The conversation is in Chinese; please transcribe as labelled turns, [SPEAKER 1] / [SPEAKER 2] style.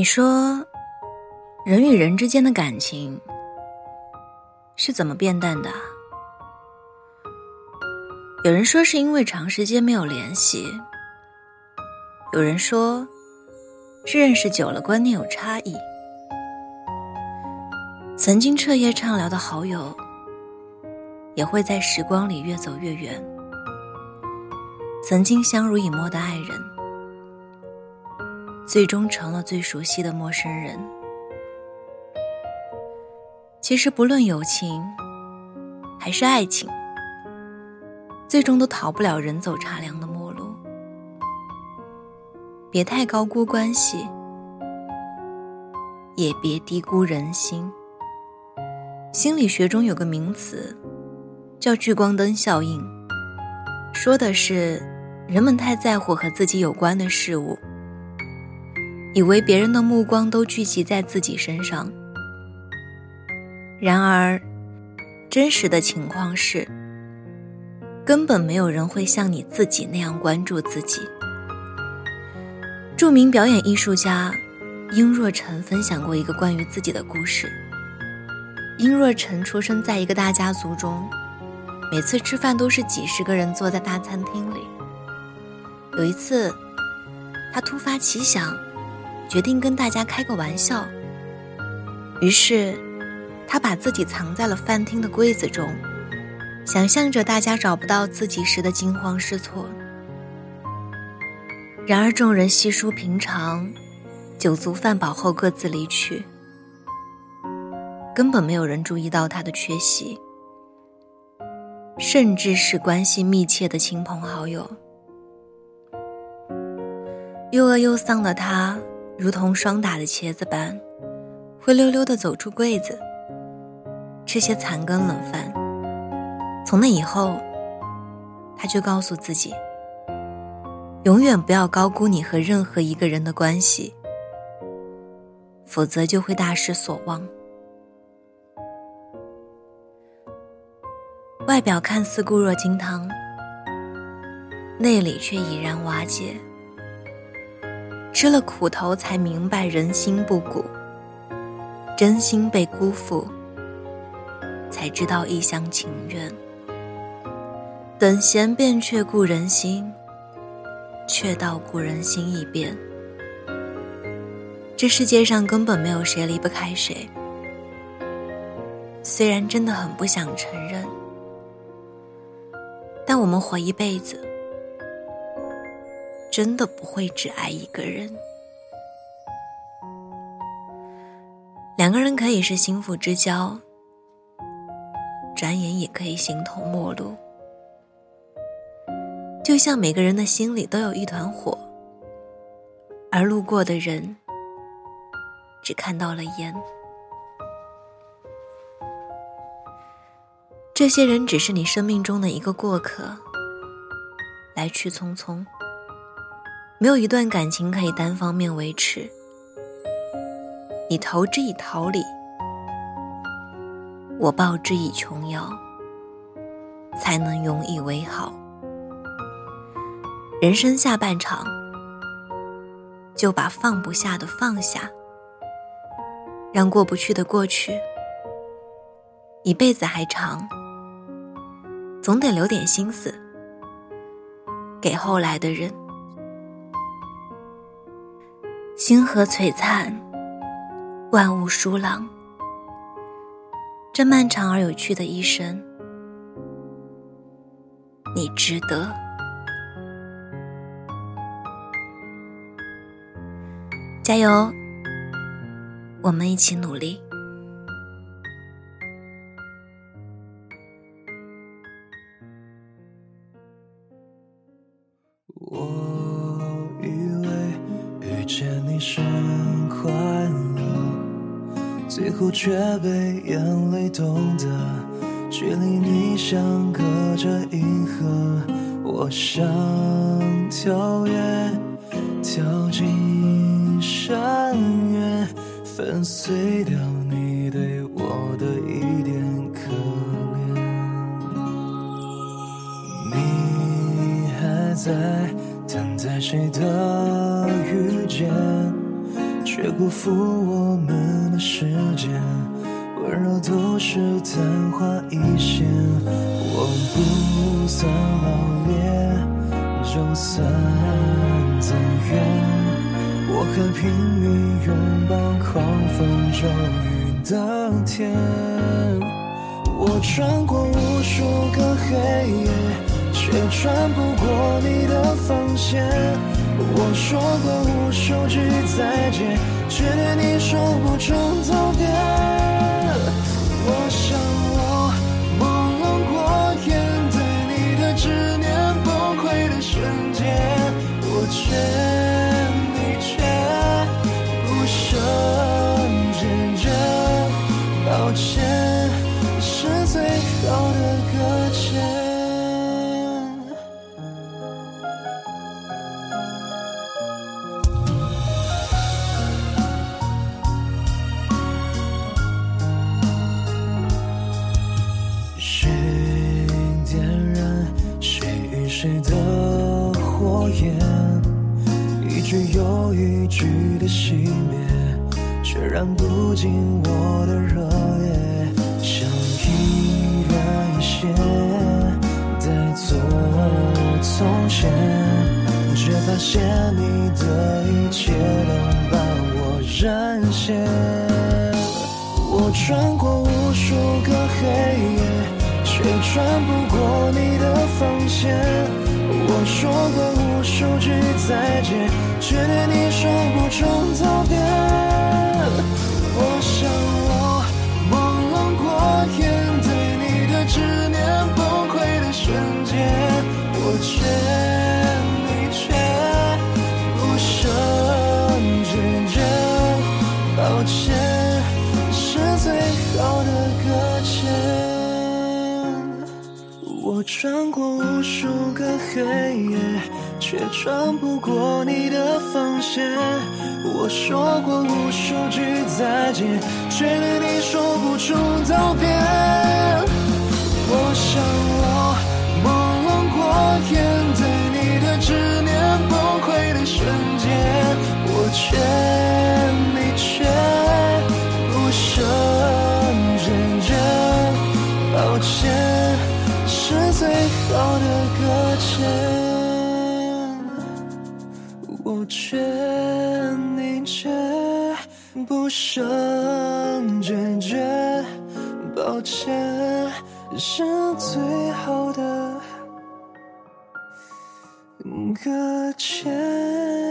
[SPEAKER 1] 你说，人与人之间的感情是怎么变淡的？有人说是因为长时间没有联系，有人说是认识久了观念有差异。曾经彻夜畅聊的好友，也会在时光里越走越远；曾经相濡以沫的爱人。最终成了最熟悉的陌生人。其实，不论友情还是爱情，最终都逃不了人走茶凉的末路。别太高估关系，也别低估人心。心理学中有个名词叫“聚光灯效应”，说的是人们太在乎和自己有关的事物。以为别人的目光都聚集在自己身上，然而，真实的情况是，根本没有人会像你自己那样关注自己。著名表演艺术家殷若晨分享过一个关于自己的故事。殷若晨出生在一个大家族中，每次吃饭都是几十个人坐在大餐厅里。有一次，他突发奇想。决定跟大家开个玩笑。于是，他把自己藏在了饭厅的柜子中，想象着大家找不到自己时的惊慌失措。然而，众人稀疏平常，酒足饭饱后各自离去，根本没有人注意到他的缺席，甚至是关系密切的亲朋好友。又饿又丧的他。如同霜打的茄子般，灰溜溜的走出柜子，吃些残羹冷饭。从那以后，他就告诉自己，永远不要高估你和任何一个人的关系，否则就会大失所望。外表看似固若金汤，内里却已然瓦解。吃了苦头，才明白人心不古；真心被辜负，才知道一厢情愿。等闲变却故人心，却道故人心易变。这世界上根本没有谁离不开谁，虽然真的很不想承认，但我们活一辈子。真的不会只爱一个人。两个人可以是心腹之交，转眼也可以形同陌路。就像每个人的心里都有一团火，而路过的人只看到了烟。这些人只是你生命中的一个过客，来去匆匆。没有一段感情可以单方面维持，你投之以桃李，我报之以琼瑶，才能永以为好。人生下半场，就把放不下的放下，让过不去的过去。一辈子还长，总得留点心思给后来的人。星河璀璨，万物舒朗。这漫长而有趣的一生，你值得。加油，我们一起努力。
[SPEAKER 2] 后却被眼泪冻得距离你相隔着银河。我想跳跃，跳进深渊，粉碎掉你对我的一点可怜。你还在等待谁的遇见？却辜负我们时间。温柔都是昙花一现，我不算老练，就算走远。我还拼命拥抱狂风骤雨的天，我穿过无数个黑夜，却穿不过你的防线。我说过无数句再见，却对你说不出道别。谁的火焰？一句又一句的熄灭，却燃不尽我的热烈，想易燃一些，带走。从前，却发现你的一切都把我染线。我穿过无数个黑夜，也穿不过你的防线。我说过无数句再见，却对你说不出道别。我想我朦胧过眼，对你的执念崩溃的瞬间。我却，我穿过无数个黑夜，却穿不过你的防线。我说过无数句再见，却对你说不出道别。我想我。眼在你的执念崩溃的瞬间，我却最好的搁浅。我却你却不舍拒绝，抱歉，是最好的。搁浅。